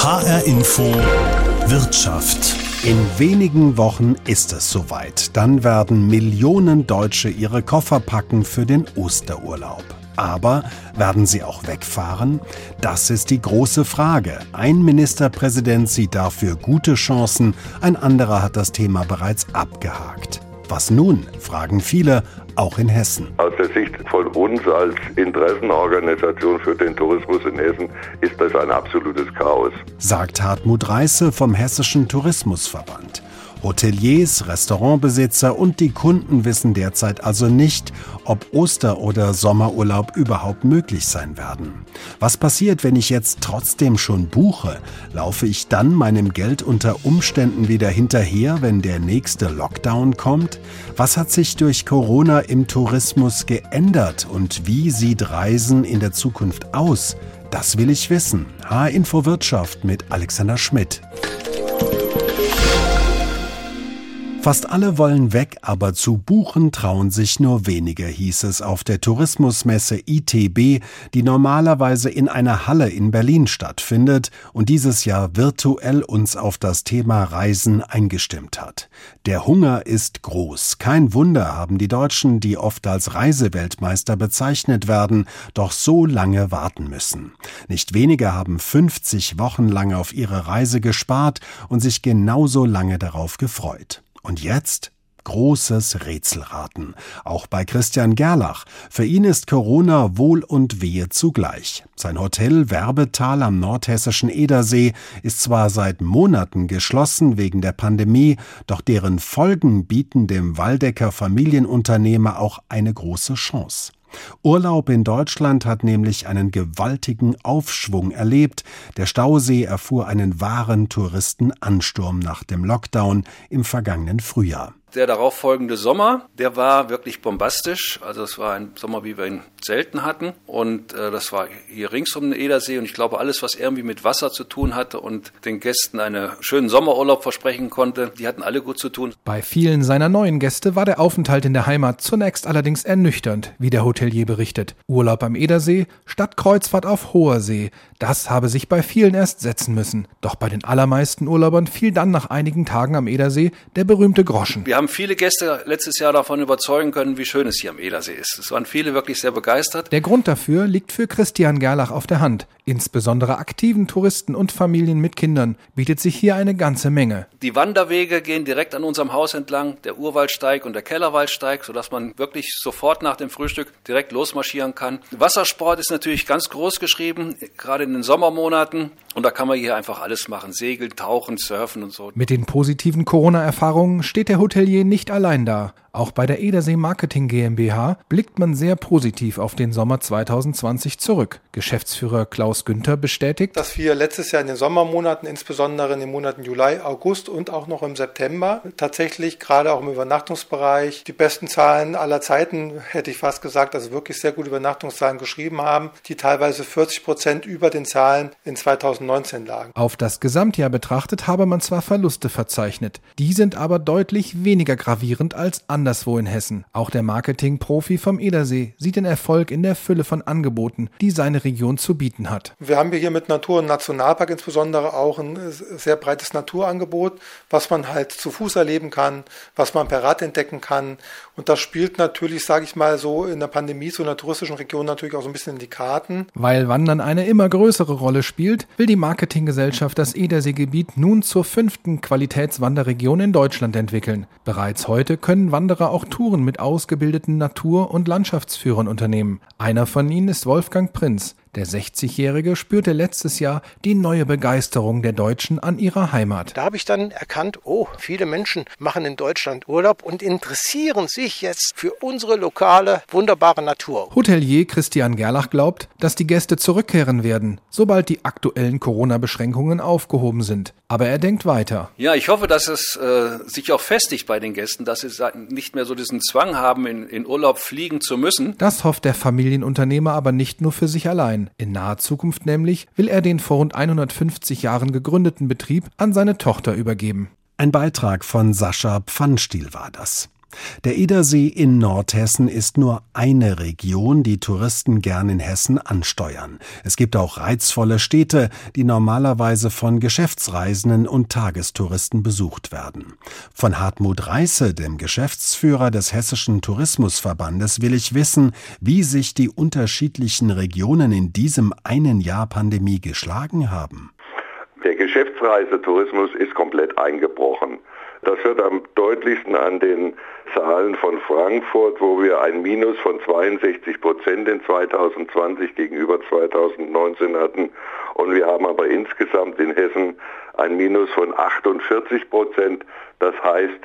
HR Info Wirtschaft. In wenigen Wochen ist es soweit. Dann werden Millionen Deutsche ihre Koffer packen für den Osterurlaub. Aber werden sie auch wegfahren? Das ist die große Frage. Ein Ministerpräsident sieht dafür gute Chancen, ein anderer hat das Thema bereits abgehakt. Was nun, fragen viele, auch in Hessen. Aus der Sicht von uns als Interessenorganisation für den Tourismus in Hessen ist das ein absolutes Chaos. Sagt Hartmut Reiße vom Hessischen Tourismusverband. Hoteliers, Restaurantbesitzer und die Kunden wissen derzeit also nicht, ob Oster- oder Sommerurlaub überhaupt möglich sein werden. Was passiert, wenn ich jetzt trotzdem schon buche? Laufe ich dann meinem Geld unter Umständen wieder hinterher, wenn der nächste Lockdown kommt? Was hat sich durch Corona im Tourismus geändert und wie sieht Reisen in der Zukunft aus? Das will ich wissen. H-Info Wirtschaft mit Alexander Schmidt. Fast alle wollen weg, aber zu buchen trauen sich nur wenige, hieß es auf der Tourismusmesse ITB, die normalerweise in einer Halle in Berlin stattfindet und dieses Jahr virtuell uns auf das Thema Reisen eingestimmt hat. Der Hunger ist groß. Kein Wunder haben die Deutschen, die oft als Reiseweltmeister bezeichnet werden, doch so lange warten müssen. Nicht wenige haben 50 Wochen lang auf ihre Reise gespart und sich genauso lange darauf gefreut. Und jetzt? Großes Rätselraten. Auch bei Christian Gerlach. Für ihn ist Corona Wohl und Wehe zugleich. Sein Hotel Werbetal am nordhessischen Edersee ist zwar seit Monaten geschlossen wegen der Pandemie, doch deren Folgen bieten dem Waldecker Familienunternehmer auch eine große Chance. Urlaub in Deutschland hat nämlich einen gewaltigen Aufschwung erlebt. Der Stausee erfuhr einen wahren Touristenansturm nach dem Lockdown im vergangenen Frühjahr. Der darauffolgende Sommer, der war wirklich bombastisch. Also es war ein Sommer, wie wir ihn selten hatten. Und äh, das war hier rings um den Edersee. Und ich glaube, alles, was irgendwie mit Wasser zu tun hatte und den Gästen einen schönen Sommerurlaub versprechen konnte, die hatten alle gut zu tun. Bei vielen seiner neuen Gäste war der Aufenthalt in der Heimat zunächst allerdings ernüchternd, wie der Hotelier berichtet. Urlaub am Edersee statt Kreuzfahrt auf hoher See. Das habe sich bei vielen erst setzen müssen. Doch bei den allermeisten Urlaubern fiel dann nach einigen Tagen am Edersee der berühmte Groschen. Wir haben viele Gäste letztes Jahr davon überzeugen können, wie schön es hier am Edersee ist. Es waren viele wirklich sehr begeistert. Der Grund dafür liegt für Christian Gerlach auf der Hand. Insbesondere aktiven Touristen und Familien mit Kindern bietet sich hier eine ganze Menge. Die Wanderwege gehen direkt an unserem Haus entlang, der Urwaldsteig und der Kellerwaldsteig, sodass man wirklich sofort nach dem Frühstück direkt losmarschieren kann. Wassersport ist natürlich ganz groß geschrieben, gerade in den Sommermonaten. Und da kann man hier einfach alles machen. Segeln, tauchen, surfen und so. Mit den positiven Corona-Erfahrungen steht der Hotelier nicht allein da. Auch bei der Edersee Marketing GmbH blickt man sehr positiv auf den Sommer 2020 zurück. Geschäftsführer Klaus Günther bestätigt, dass wir letztes Jahr in den Sommermonaten, insbesondere in den Monaten Juli, August und auch noch im September, tatsächlich gerade auch im Übernachtungsbereich die besten Zahlen aller Zeiten, hätte ich fast gesagt, also wirklich sehr gute Übernachtungszahlen geschrieben haben, die teilweise 40 Prozent über den Zahlen in 2019 lagen. Auf das Gesamtjahr betrachtet habe man zwar Verluste verzeichnet, die sind aber deutlich weniger gravierend als andere anderswo in Hessen. Auch der Marketing-Profi vom Edersee sieht den Erfolg in der Fülle von Angeboten, die seine Region zu bieten hat. Wir haben hier mit Natur- und Nationalpark insbesondere auch ein sehr breites Naturangebot, was man halt zu Fuß erleben kann, was man per Rad entdecken kann. Und das spielt natürlich, sage ich mal so, in der Pandemie, so in der touristischen Region natürlich auch so ein bisschen in die Karten. Weil Wandern eine immer größere Rolle spielt, will die Marketinggesellschaft das Ederseegebiet nun zur fünften Qualitätswanderregion in Deutschland entwickeln. Bereits heute können Wanderer Wanderer auch Touren mit ausgebildeten Natur- und Landschaftsführern unternehmen. Einer von ihnen ist Wolfgang Prinz. Der 60-Jährige spürte letztes Jahr die neue Begeisterung der Deutschen an ihrer Heimat. Da habe ich dann erkannt, oh, viele Menschen machen in Deutschland Urlaub und interessieren sich jetzt für unsere lokale, wunderbare Natur. Hotelier Christian Gerlach glaubt, dass die Gäste zurückkehren werden, sobald die aktuellen Corona-Beschränkungen aufgehoben sind. Aber er denkt weiter. Ja, ich hoffe, dass es äh, sich auch festigt bei den Gästen, dass sie nicht mehr so diesen Zwang haben, in, in Urlaub fliegen zu müssen. Das hofft der Familienunternehmer aber nicht nur für sich allein. In naher Zukunft nämlich will er den vor rund 150 Jahren gegründeten Betrieb an seine Tochter übergeben. Ein Beitrag von Sascha Pfannstiel war das. Der Edersee in Nordhessen ist nur eine Region, die Touristen gern in Hessen ansteuern. Es gibt auch reizvolle Städte, die normalerweise von Geschäftsreisenden und Tagestouristen besucht werden. Von Hartmut Reiße, dem Geschäftsführer des Hessischen Tourismusverbandes, will ich wissen, wie sich die unterschiedlichen Regionen in diesem einen Jahr Pandemie geschlagen haben. Der Geschäftsreisetourismus ist komplett eingebrochen. Das wird am deutlichsten an den Zahlen von Frankfurt, wo wir ein Minus von 62 Prozent in 2020 gegenüber 2019 hatten. Und wir haben aber insgesamt in Hessen ein Minus von 48 Prozent. Das heißt,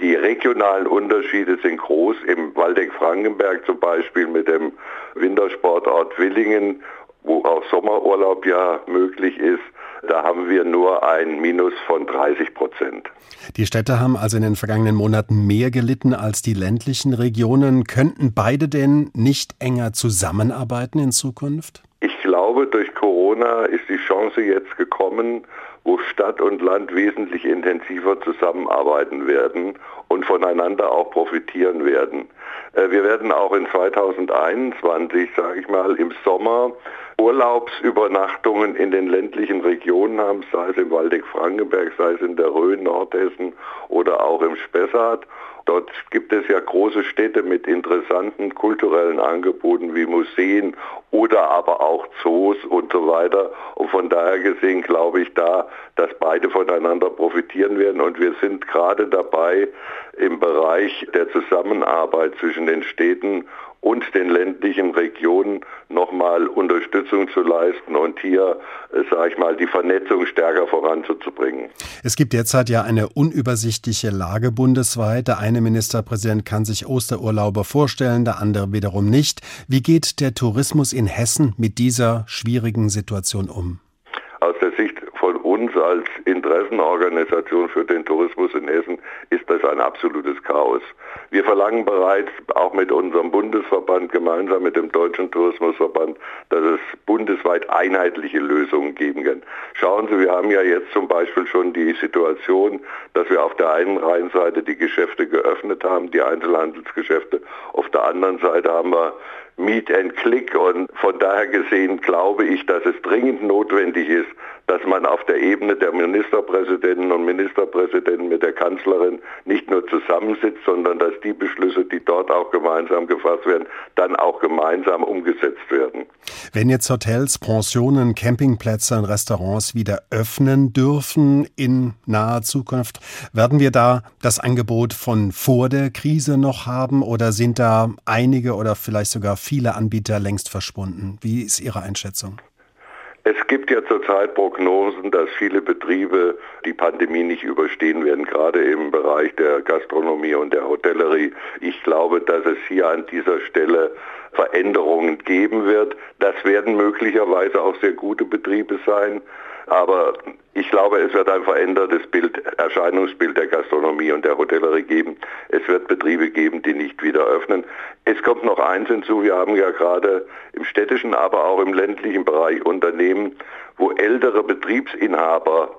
die regionalen Unterschiede sind groß. Im Waldeck-Frankenberg zum Beispiel mit dem Wintersportort Willingen, wo auch Sommerurlaub ja möglich ist, da haben wir nur ein Minus von 30 Prozent. Die Städte haben also in den vergangenen Monaten mehr gelitten als die ländlichen Regionen. Könnten beide denn nicht enger zusammenarbeiten in Zukunft? Ich glaube, durch Corona ist die Chance jetzt gekommen, wo Stadt und Land wesentlich intensiver zusammenarbeiten werden und voneinander auch profitieren werden. Äh, wir werden auch in 2021, sage ich mal, im Sommer Urlaubsübernachtungen in den ländlichen Regionen haben, sei es im Waldeck-Frankenberg, sei es in der Rhön, Nordhessen oder auch im Spessart. Dort gibt es ja große Städte mit interessanten kulturellen Angeboten wie Museen oder aber auch Zoos und so weiter. Und von daher gesehen glaube ich da, dass beide voneinander profitieren werden. Und wir sind gerade dabei, im Bereich der Zusammenarbeit zwischen den Städten und den ländlichen Regionen nochmal Unterstützung zu leisten und hier, äh, sage ich mal, die Vernetzung stärker voranzubringen. Es gibt derzeit ja eine unübersichtliche Lage bundesweit. Der eine Ministerpräsident kann sich Osterurlaube vorstellen, der andere wiederum nicht. Wie geht der Tourismus in Hessen mit dieser schwierigen Situation um? Aus der Sicht von uns als Interessenorganisation für den Tourismus in Hessen ist das ein absolutes Chaos. Wir verlangen bereits auch mit unserem Bundesverband gemeinsam mit dem Deutschen Tourismusverband, dass es bundesweit einheitliche Lösungen geben kann. Schauen Sie, wir haben ja jetzt zum Beispiel schon die Situation, dass wir auf der einen Rheinseite die Geschäfte geöffnet haben, die Einzelhandelsgeschäfte. Auf der anderen Seite haben wir Meet and Click und von daher gesehen glaube ich, dass es dringend notwendig ist, dass man auf der Ebene der Ministerpräsidenten und Ministerpräsidenten mit der Kanzlerin nicht nur zusammensitzt, sondern dass die Beschlüsse, die dort auch gemeinsam gefasst werden, dann auch gemeinsam umgesetzt werden. Wenn jetzt Hotels, Pensionen, Campingplätze und Restaurants wieder öffnen dürfen in naher Zukunft, werden wir da das Angebot von vor der Krise noch haben oder sind da einige oder vielleicht sogar viele Anbieter längst verschwunden? Wie ist Ihre Einschätzung? Es gibt ja zurzeit Prognosen, dass viele Betriebe die Pandemie nicht überstehen werden, gerade im Bereich der Gastronomie und der Hotellerie. Ich glaube, dass es hier an dieser Stelle Veränderungen geben wird. Das werden möglicherweise auch sehr gute Betriebe sein. Aber ich glaube, es wird ein verändertes Bild, Erscheinungsbild der Gastronomie und der Hotellerie geben. Es wird Betriebe geben, die nicht wieder öffnen. Es kommt noch eins hinzu. Wir haben ja gerade im städtischen, aber auch im ländlichen Bereich Unternehmen, wo ältere Betriebsinhaber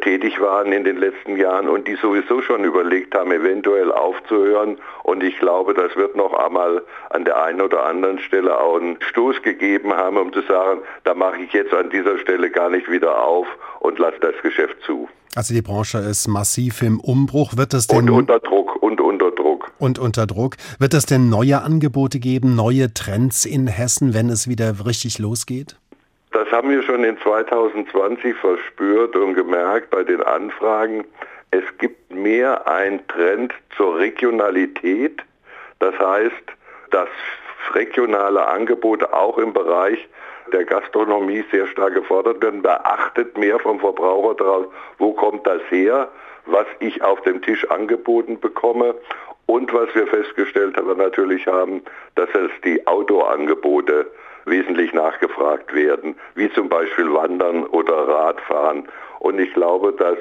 tätig waren in den letzten Jahren und die sowieso schon überlegt haben, eventuell aufzuhören. Und ich glaube, das wird noch einmal an der einen oder anderen Stelle auch einen Stoß gegeben haben, um zu sagen, da mache ich jetzt an dieser Stelle gar nicht wieder auf und lasse das Geschäft zu. Also die Branche ist massiv im Umbruch. Wird es denn und unter Druck und unter Druck und unter Druck wird es denn neue Angebote geben, neue Trends in Hessen, wenn es wieder richtig losgeht? Das haben wir schon in 2020 verspürt und gemerkt bei den Anfragen. Es gibt mehr ein Trend zur Regionalität. Das heißt, dass regionale Angebote auch im Bereich der Gastronomie sehr stark gefordert werden. Da achtet mehr vom Verbraucher darauf, wo kommt das her, was ich auf dem Tisch angeboten bekomme. Und was wir festgestellt haben, natürlich haben, dass es die Outdoor-Angebote wesentlich nachgefragt werden, wie zum Beispiel Wandern oder Radfahren. Und ich glaube, dass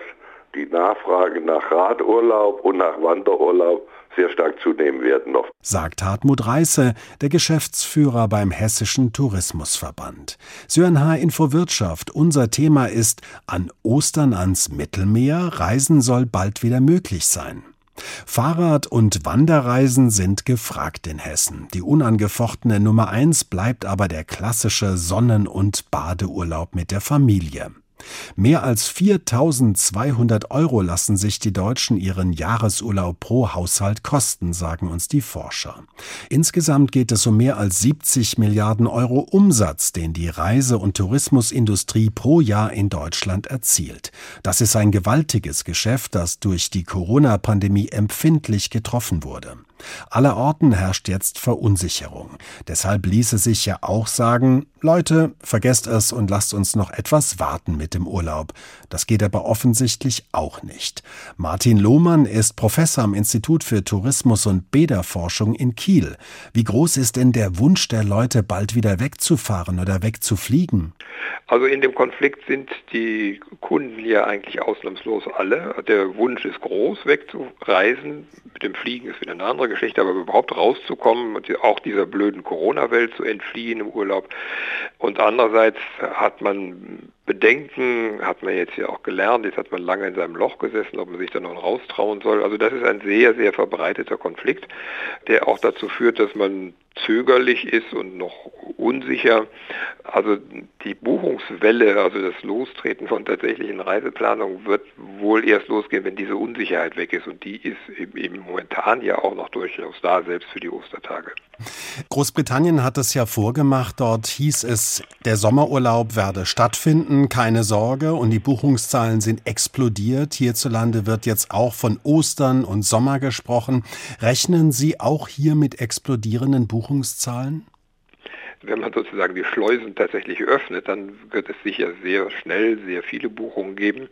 die Nachfrage nach Radurlaub und nach Wanderurlaub sehr stark zunehmen werden noch. Sagt Hartmut Reiße, der Geschäftsführer beim Hessischen Tourismusverband. Sören Info Wirtschaft. Unser Thema ist An Ostern ans Mittelmeer. Reisen soll bald wieder möglich sein. Fahrrad- und Wanderreisen sind gefragt in Hessen. Die unangefochtene Nummer eins bleibt aber der klassische Sonnen- und Badeurlaub mit der Familie. Mehr als 4200 Euro lassen sich die Deutschen ihren Jahresurlaub pro Haushalt kosten, sagen uns die Forscher. Insgesamt geht es um mehr als 70 Milliarden Euro Umsatz, den die Reise- und Tourismusindustrie pro Jahr in Deutschland erzielt. Das ist ein gewaltiges Geschäft, das durch die Corona-Pandemie empfindlich getroffen wurde. Allerorten herrscht jetzt Verunsicherung. Deshalb ließe sich ja auch sagen, Leute, vergesst es und lasst uns noch etwas warten mit dem Urlaub. Das geht aber offensichtlich auch nicht. Martin Lohmann ist Professor am Institut für Tourismus und Bäderforschung in Kiel. Wie groß ist denn der Wunsch der Leute, bald wieder wegzufahren oder wegzufliegen? Also in dem Konflikt sind die Kunden ja eigentlich ausnahmslos alle. Der Wunsch ist groß, wegzureisen. Mit dem Fliegen ist wieder eine andere Geschichte, aber überhaupt rauszukommen und auch dieser blöden Corona-Welt zu entfliehen im Urlaub. Und andererseits hat man Bedenken, hat man jetzt ja auch gelernt, jetzt hat man lange in seinem Loch gesessen, ob man sich da noch raustrauen soll. Also das ist ein sehr, sehr verbreiteter Konflikt, der auch dazu führt, dass man zögerlich ist und noch unsicher. Also die Buchungswelle, also das Lostreten von tatsächlichen Reiseplanungen wird wohl erst losgehen, wenn diese Unsicherheit weg ist. Und die ist eben momentan ja auch noch durchaus da, selbst für die Ostertage. Großbritannien hat es ja vorgemacht. Dort hieß es, der Sommerurlaub werde stattfinden, keine Sorge. Und die Buchungszahlen sind explodiert. Hierzulande wird jetzt auch von Ostern und Sommer gesprochen. Rechnen Sie auch hier mit explodierenden Buchungszahlen? Wenn man sozusagen die Schleusen tatsächlich öffnet, dann wird es sicher sehr schnell sehr viele Buchungen geben.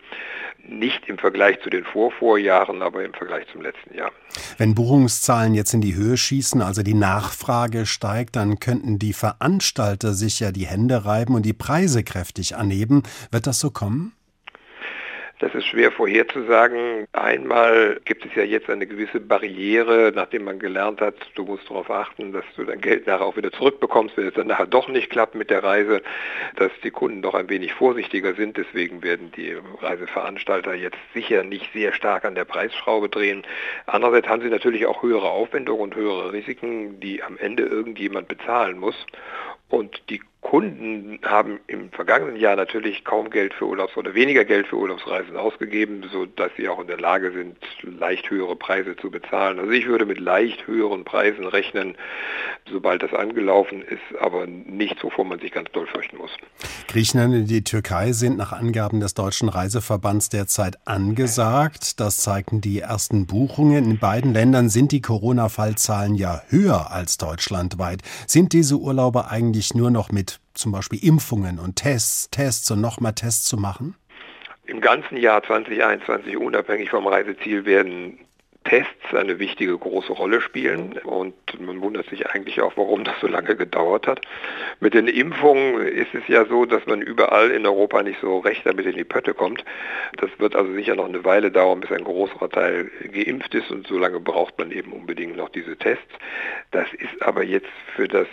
Nicht im Vergleich zu den Vorvorjahren, aber im Vergleich zum letzten Jahr. Wenn Buchungszahlen jetzt in die Höhe schießen, also die Nachfrage steigt, dann könnten die Veranstalter sich ja die Hände reiben und die Preise kräftig anheben. Wird das so kommen? Das ist schwer vorherzusagen. Einmal gibt es ja jetzt eine gewisse Barriere, nachdem man gelernt hat, du musst darauf achten, dass du dein Geld nachher auch wieder zurückbekommst, wenn es dann nachher doch nicht klappt mit der Reise, dass die Kunden doch ein wenig vorsichtiger sind. Deswegen werden die Reiseveranstalter jetzt sicher nicht sehr stark an der Preisschraube drehen. Andererseits haben sie natürlich auch höhere Aufwendungen und höhere Risiken, die am Ende irgendjemand bezahlen muss. Und die Kunden haben im vergangenen Jahr natürlich kaum Geld für Urlaubs- oder weniger Geld für Urlaubsreisen ausgegeben, sodass sie auch in der Lage sind, leicht höhere Preise zu bezahlen. Also ich würde mit leicht höheren Preisen rechnen, sobald das angelaufen ist, aber nichts, wovon man sich ganz doll fürchten muss. Griechenland und die Türkei sind nach Angaben des Deutschen Reiseverbands derzeit angesagt. Das zeigten die ersten Buchungen. In beiden Ländern sind die Corona-Fallzahlen ja höher als deutschlandweit. Sind diese Urlauber eigentlich nur noch mit zum Beispiel Impfungen und Tests, Tests und nochmal Tests zu machen? Im ganzen Jahr 2021, unabhängig vom Reiseziel, werden Tests eine wichtige große Rolle spielen und man wundert sich eigentlich auch, warum das so lange gedauert hat. Mit den Impfungen ist es ja so, dass man überall in Europa nicht so recht damit in die Pötte kommt. Das wird also sicher noch eine Weile dauern, bis ein größerer Teil geimpft ist und so lange braucht man eben unbedingt noch diese Tests. Das ist aber jetzt für das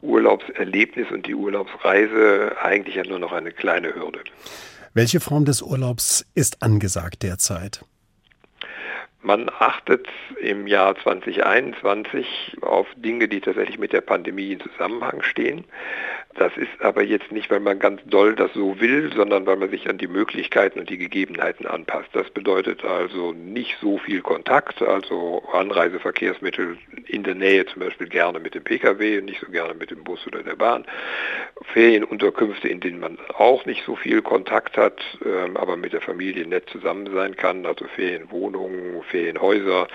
Urlaubserlebnis und die Urlaubsreise eigentlich ja nur noch eine kleine Hürde. Welche Form des Urlaubs ist angesagt derzeit? Man achtet im Jahr 2021 auf Dinge, die tatsächlich mit der Pandemie in Zusammenhang stehen. Das ist aber jetzt nicht, weil man ganz doll das so will, sondern weil man sich an die Möglichkeiten und die Gegebenheiten anpasst. Das bedeutet also nicht so viel Kontakt, also Anreiseverkehrsmittel in der Nähe zum Beispiel gerne mit dem Pkw, nicht so gerne mit dem Bus oder der Bahn. Ferienunterkünfte, in denen man auch nicht so viel Kontakt hat, ähm, aber mit der Familie nett zusammen sein kann, also Ferienwohnungen, Ferienhäuser.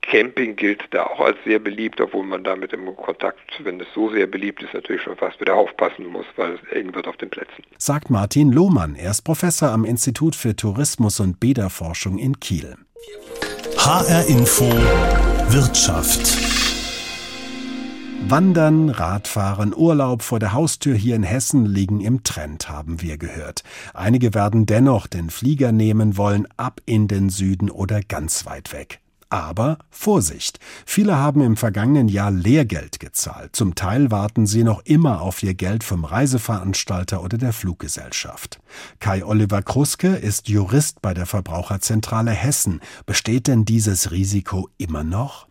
Camping gilt da auch als sehr beliebt, obwohl man da mit dem Kontakt, wenn es so sehr beliebt ist, natürlich schon fast wieder aufpassen muss, weil es eng wird auf den Plätzen. Sagt Martin Lohmann. Er ist Professor am Institut für Tourismus und Bäderforschung in Kiel. HR Info Wirtschaft Wandern, Radfahren, Urlaub vor der Haustür hier in Hessen liegen im Trend, haben wir gehört. Einige werden dennoch den Flieger nehmen wollen, ab in den Süden oder ganz weit weg. Aber Vorsicht! Viele haben im vergangenen Jahr Lehrgeld gezahlt. Zum Teil warten sie noch immer auf ihr Geld vom Reiseveranstalter oder der Fluggesellschaft. Kai Oliver Kruske ist Jurist bei der Verbraucherzentrale Hessen. Besteht denn dieses Risiko immer noch?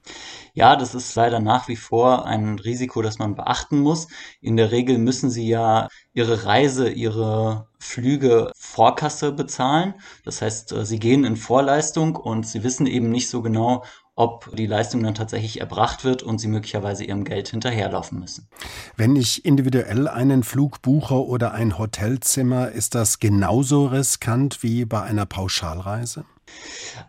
Ja, das ist leider nach wie vor ein Risiko, das man beachten muss. In der Regel müssen Sie ja Ihre Reise, Ihre Flüge Vorkasse bezahlen. Das heißt, äh, Sie gehen in Vorleistung und Sie wissen eben nicht so genau, ob die Leistung dann tatsächlich erbracht wird und sie möglicherweise ihrem Geld hinterherlaufen müssen. Wenn ich individuell einen Flug buche oder ein Hotelzimmer, ist das genauso riskant wie bei einer Pauschalreise?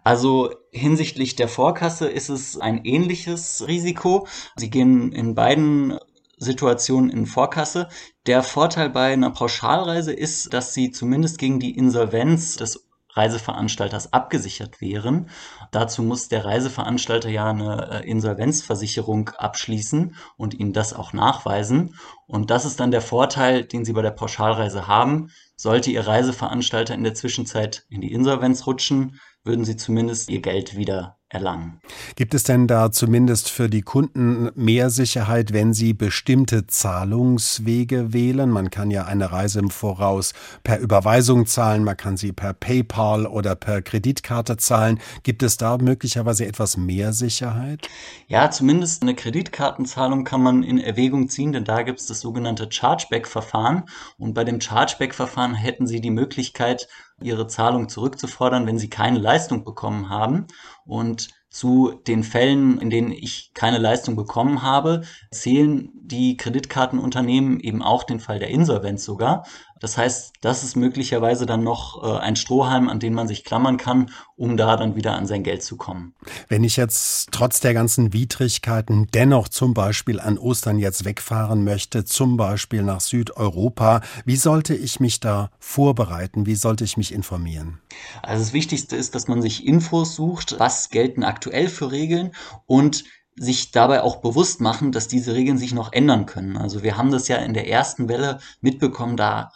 Also hinsichtlich der Vorkasse ist es ein ähnliches Risiko. Sie gehen in beiden Situationen in Vorkasse. Der Vorteil bei einer Pauschalreise ist, dass sie zumindest gegen die Insolvenz des Reiseveranstalters abgesichert wären. Dazu muss der Reiseveranstalter ja eine äh, Insolvenzversicherung abschließen und ihnen das auch nachweisen. Und das ist dann der Vorteil, den Sie bei der Pauschalreise haben. Sollte Ihr Reiseveranstalter in der Zwischenzeit in die Insolvenz rutschen, würden Sie zumindest Ihr Geld wieder erlangen. Gibt es denn da zumindest für die Kunden mehr Sicherheit, wenn sie bestimmte Zahlungswege wählen? Man kann ja eine Reise im Voraus per Überweisung zahlen, man kann sie per PayPal oder per Kreditkarte zahlen. Gibt es da möglicherweise etwas mehr Sicherheit? Ja, zumindest eine Kreditkartenzahlung kann man in Erwägung ziehen, denn da gibt es das sogenannte Chargeback-Verfahren. Und bei dem Chargeback-Verfahren hätten Sie die Möglichkeit, Ihre Zahlung zurückzufordern, wenn Sie keine Leistung bekommen haben. Und zu den Fällen, in denen ich keine Leistung bekommen habe, zählen die Kreditkartenunternehmen eben auch den Fall der Insolvenz sogar. Das heißt, das ist möglicherweise dann noch äh, ein Strohhalm, an den man sich klammern kann, um da dann wieder an sein Geld zu kommen. Wenn ich jetzt trotz der ganzen Widrigkeiten dennoch zum Beispiel an Ostern jetzt wegfahren möchte, zum Beispiel nach Südeuropa, wie sollte ich mich da vorbereiten? Wie sollte ich mich informieren? Also das Wichtigste ist, dass man sich Infos sucht, was gelten aktuell für Regeln und sich dabei auch bewusst machen, dass diese Regeln sich noch ändern können. Also wir haben das ja in der ersten Welle mitbekommen, da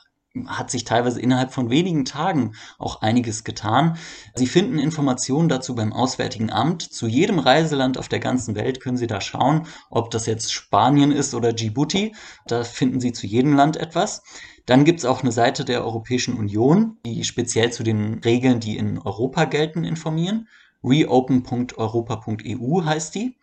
hat sich teilweise innerhalb von wenigen Tagen auch einiges getan. Sie finden Informationen dazu beim Auswärtigen Amt. Zu jedem Reiseland auf der ganzen Welt können Sie da schauen, ob das jetzt Spanien ist oder Djibouti. Da finden Sie zu jedem Land etwas. Dann gibt es auch eine Seite der Europäischen Union, die speziell zu den Regeln, die in Europa gelten, informieren. reopen.europa.eu heißt die.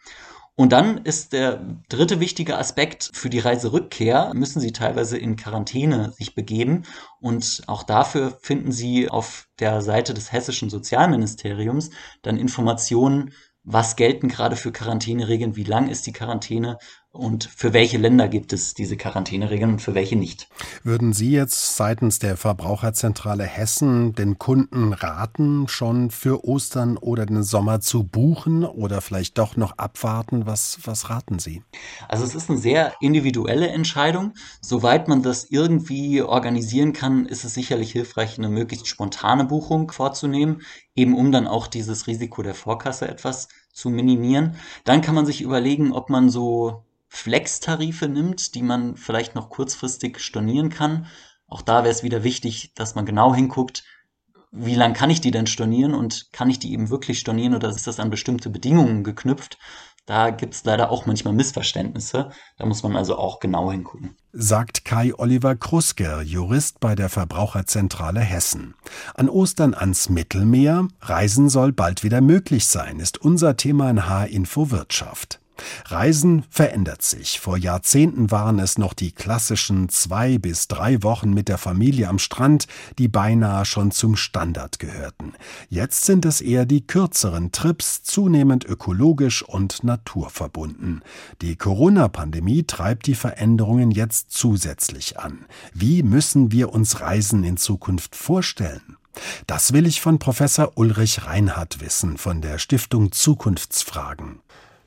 Und dann ist der dritte wichtige Aspekt für die Reiserückkehr, müssen Sie teilweise in Quarantäne sich begeben. Und auch dafür finden Sie auf der Seite des hessischen Sozialministeriums dann Informationen, was gelten gerade für Quarantäneregeln, wie lang ist die Quarantäne und für welche Länder gibt es diese Quarantäneregeln und für welche nicht. Würden Sie jetzt seitens der Verbraucherzentrale Hessen den Kunden raten, schon für Ostern oder den Sommer zu buchen oder vielleicht doch noch abwarten? Was, was raten Sie? Also es ist eine sehr individuelle Entscheidung. Soweit man das irgendwie organisieren kann, ist es sicherlich hilfreich, eine möglichst spontane Buchung vorzunehmen, eben um dann auch dieses Risiko der Vorkasse etwas zu minimieren. Dann kann man sich überlegen, ob man so Flex-Tarife nimmt, die man vielleicht noch kurzfristig stornieren kann. Auch da wäre es wieder wichtig, dass man genau hinguckt, wie lang kann ich die denn stornieren und kann ich die eben wirklich stornieren oder ist das an bestimmte Bedingungen geknüpft? Da gibt es leider auch manchmal Missverständnisse. Da muss man also auch genau hingucken. Sagt Kai Oliver Krusker, Jurist bei der Verbraucherzentrale Hessen. An Ostern ans Mittelmeer. Reisen soll bald wieder möglich sein, ist unser Thema in H-Info Wirtschaft. Reisen verändert sich. Vor Jahrzehnten waren es noch die klassischen zwei bis drei Wochen mit der Familie am Strand, die beinahe schon zum Standard gehörten. Jetzt sind es eher die kürzeren Trips, zunehmend ökologisch und naturverbunden. Die Corona-Pandemie treibt die Veränderungen jetzt zusätzlich an. Wie müssen wir uns Reisen in Zukunft vorstellen? Das will ich von Professor Ulrich Reinhardt wissen von der Stiftung Zukunftsfragen.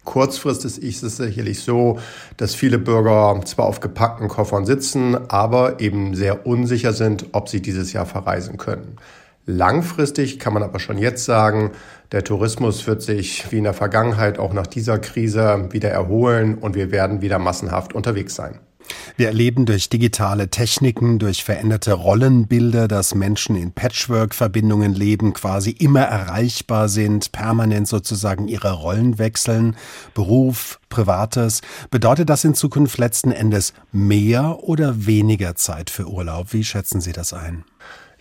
Kurzfristig ist es sicherlich so, dass viele Bürger zwar auf gepackten Koffern sitzen, aber eben sehr unsicher sind, ob sie dieses Jahr verreisen können. Langfristig kann man aber schon jetzt sagen, der Tourismus wird sich wie in der Vergangenheit auch nach dieser Krise wieder erholen und wir werden wieder massenhaft unterwegs sein. Wir erleben durch digitale Techniken, durch veränderte Rollenbilder, dass Menschen in Patchwork-Verbindungen leben, quasi immer erreichbar sind, permanent sozusagen ihre Rollen wechseln, Beruf, Privates. Bedeutet das in Zukunft letzten Endes mehr oder weniger Zeit für Urlaub? Wie schätzen Sie das ein?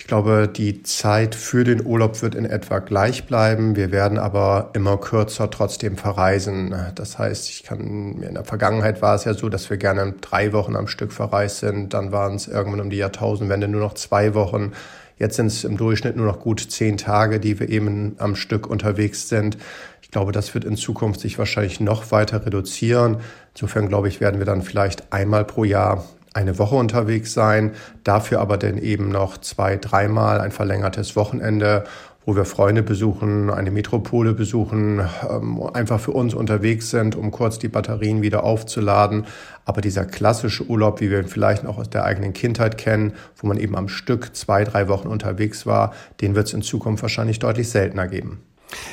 Ich glaube, die Zeit für den Urlaub wird in etwa gleich bleiben. Wir werden aber immer kürzer trotzdem verreisen. Das heißt, ich kann, in der Vergangenheit war es ja so, dass wir gerne drei Wochen am Stück verreist sind. Dann waren es irgendwann um die Jahrtausendwende nur noch zwei Wochen. Jetzt sind es im Durchschnitt nur noch gut zehn Tage, die wir eben am Stück unterwegs sind. Ich glaube, das wird in Zukunft sich wahrscheinlich noch weiter reduzieren. Insofern glaube ich, werden wir dann vielleicht einmal pro Jahr eine Woche unterwegs sein, dafür aber dann eben noch zwei, dreimal ein verlängertes Wochenende, wo wir Freunde besuchen, eine Metropole besuchen, ähm, einfach für uns unterwegs sind, um kurz die Batterien wieder aufzuladen. Aber dieser klassische Urlaub, wie wir ihn vielleicht noch aus der eigenen Kindheit kennen, wo man eben am Stück zwei, drei Wochen unterwegs war, den wird es in Zukunft wahrscheinlich deutlich seltener geben.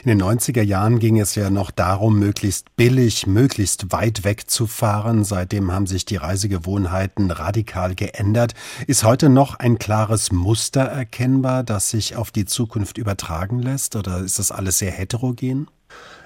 In den 90er Jahren ging es ja noch darum, möglichst billig, möglichst weit weg zu fahren. Seitdem haben sich die Reisegewohnheiten radikal geändert. Ist heute noch ein klares Muster erkennbar, das sich auf die Zukunft übertragen lässt? Oder ist das alles sehr heterogen?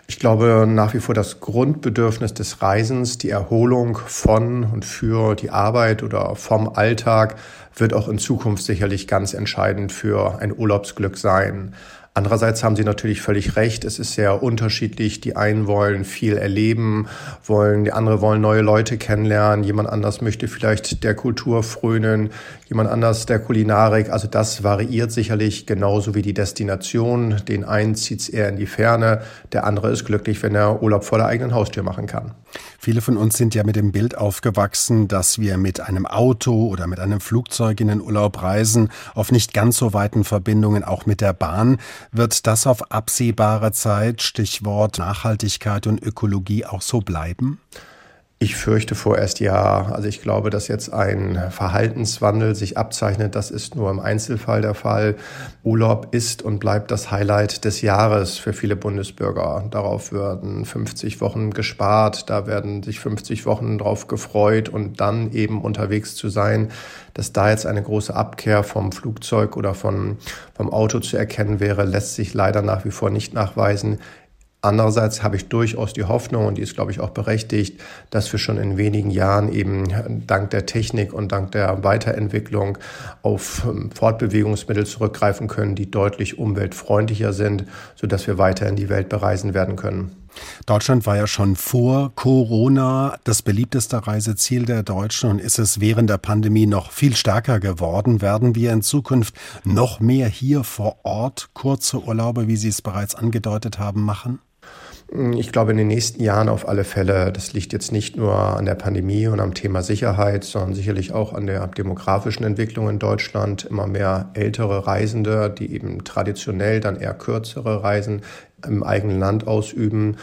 Ich glaube nach wie vor das Grundbedürfnis des Reisens, die Erholung von und für die Arbeit oder vom Alltag wird auch in Zukunft sicherlich ganz entscheidend für ein Urlaubsglück sein. Andererseits haben Sie natürlich völlig recht. Es ist sehr unterschiedlich. Die einen wollen viel erleben, wollen, die andere wollen neue Leute kennenlernen. Jemand anders möchte vielleicht der Kultur frönen, jemand anders der Kulinarik. Also das variiert sicherlich genauso wie die Destination. Den einen zieht es eher in die Ferne. Der andere ist glücklich, wenn er Urlaub vor der eigenen Haustür machen kann. Viele von uns sind ja mit dem Bild aufgewachsen, dass wir mit einem Auto oder mit einem Flugzeug in den Urlaub reisen, auf nicht ganz so weiten Verbindungen auch mit der Bahn. Wird das auf absehbare Zeit, Stichwort Nachhaltigkeit und Ökologie, auch so bleiben? Ich fürchte vorerst ja. Also ich glaube, dass jetzt ein Verhaltenswandel sich abzeichnet. Das ist nur im Einzelfall der Fall. Urlaub ist und bleibt das Highlight des Jahres für viele Bundesbürger. Darauf werden 50 Wochen gespart. Da werden sich 50 Wochen drauf gefreut und dann eben unterwegs zu sein. Dass da jetzt eine große Abkehr vom Flugzeug oder von, vom Auto zu erkennen wäre, lässt sich leider nach wie vor nicht nachweisen. Andererseits habe ich durchaus die Hoffnung, und die ist, glaube ich, auch berechtigt, dass wir schon in wenigen Jahren eben dank der Technik und dank der Weiterentwicklung auf ähm, Fortbewegungsmittel zurückgreifen können, die deutlich umweltfreundlicher sind, sodass wir weiter in die Welt bereisen werden können. Deutschland war ja schon vor Corona das beliebteste Reiseziel der Deutschen und ist es während der Pandemie noch viel stärker geworden. Werden wir in Zukunft noch mehr hier vor Ort kurze Urlaube, wie Sie es bereits angedeutet haben, machen? Ich glaube, in den nächsten Jahren auf alle Fälle, das liegt jetzt nicht nur an der Pandemie und am Thema Sicherheit, sondern sicherlich auch an der demografischen Entwicklung in Deutschland. Immer mehr ältere Reisende, die eben traditionell dann eher kürzere Reisen im eigenen Land ausüben.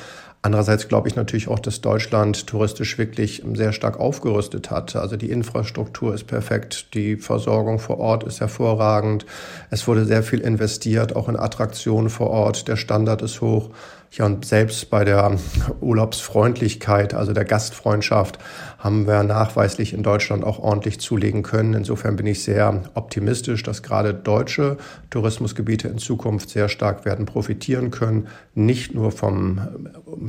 Andererseits glaube ich natürlich auch, dass Deutschland touristisch wirklich sehr stark aufgerüstet hat. Also die Infrastruktur ist perfekt, die Versorgung vor Ort ist hervorragend. Es wurde sehr viel investiert, auch in Attraktionen vor Ort. Der Standard ist hoch. Ja, und selbst bei der Urlaubsfreundlichkeit, also der Gastfreundschaft, haben wir nachweislich in Deutschland auch ordentlich zulegen können. Insofern bin ich sehr optimistisch, dass gerade deutsche Tourismusgebiete in Zukunft sehr stark werden profitieren können. Nicht nur vom,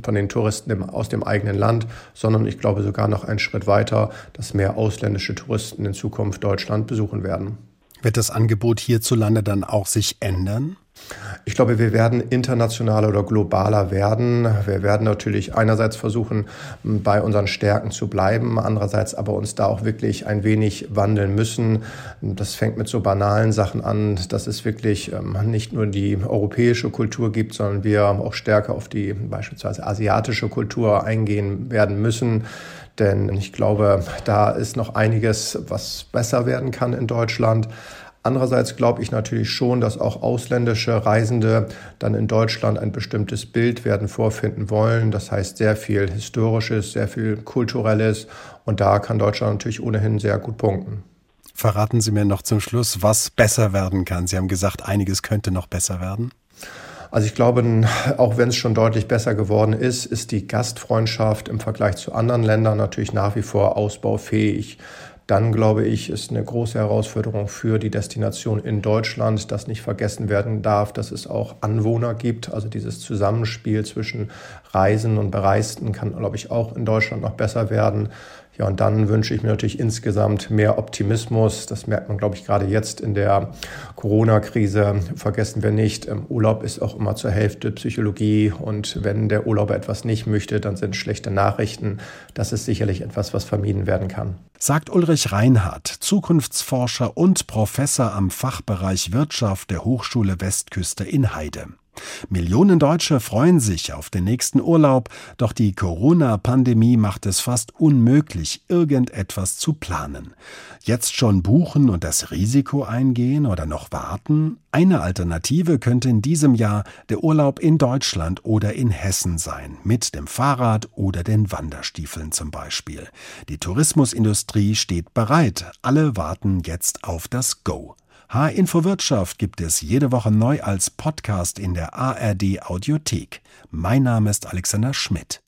von den Touristen aus dem eigenen Land, sondern ich glaube sogar noch einen Schritt weiter, dass mehr ausländische Touristen in Zukunft Deutschland besuchen werden. Wird das Angebot hierzulande dann auch sich ändern? Ich glaube, wir werden internationaler oder globaler werden. Wir werden natürlich einerseits versuchen, bei unseren Stärken zu bleiben, andererseits aber uns da auch wirklich ein wenig wandeln müssen. Das fängt mit so banalen Sachen an, dass es wirklich ähm, nicht nur die europäische Kultur gibt, sondern wir auch stärker auf die beispielsweise asiatische Kultur eingehen werden müssen. Denn ich glaube, da ist noch einiges, was besser werden kann in Deutschland. Andererseits glaube ich natürlich schon, dass auch ausländische Reisende dann in Deutschland ein bestimmtes Bild werden vorfinden wollen. Das heißt sehr viel Historisches, sehr viel Kulturelles. Und da kann Deutschland natürlich ohnehin sehr gut punkten. Verraten Sie mir noch zum Schluss, was besser werden kann. Sie haben gesagt, einiges könnte noch besser werden. Also ich glaube, auch wenn es schon deutlich besser geworden ist, ist die Gastfreundschaft im Vergleich zu anderen Ländern natürlich nach wie vor ausbaufähig. Dann glaube ich, ist eine große Herausforderung für die Destination in Deutschland, dass nicht vergessen werden darf, dass es auch Anwohner gibt. Also dieses Zusammenspiel zwischen Reisen und Bereisten kann, glaube ich, auch in Deutschland noch besser werden. Ja, und dann wünsche ich mir natürlich insgesamt mehr Optimismus. Das merkt man, glaube ich, gerade jetzt in der Corona-Krise. Vergessen wir nicht, Urlaub ist auch immer zur Hälfte Psychologie. Und wenn der Urlauber etwas nicht möchte, dann sind schlechte Nachrichten. Das ist sicherlich etwas, was vermieden werden kann. Sagt Ulrich Reinhardt, Zukunftsforscher und Professor am Fachbereich Wirtschaft der Hochschule Westküste in Heide. Millionen Deutsche freuen sich auf den nächsten Urlaub, doch die Corona-Pandemie macht es fast unmöglich, irgendetwas zu planen. Jetzt schon buchen und das Risiko eingehen oder noch warten? Eine Alternative könnte in diesem Jahr der Urlaub in Deutschland oder in Hessen sein, mit dem Fahrrad oder den Wanderstiefeln zum Beispiel. Die Tourismusindustrie steht bereit, alle warten jetzt auf das Go. H-Info Wirtschaft gibt es jede Woche neu als Podcast in der ARD Audiothek. Mein Name ist Alexander Schmidt.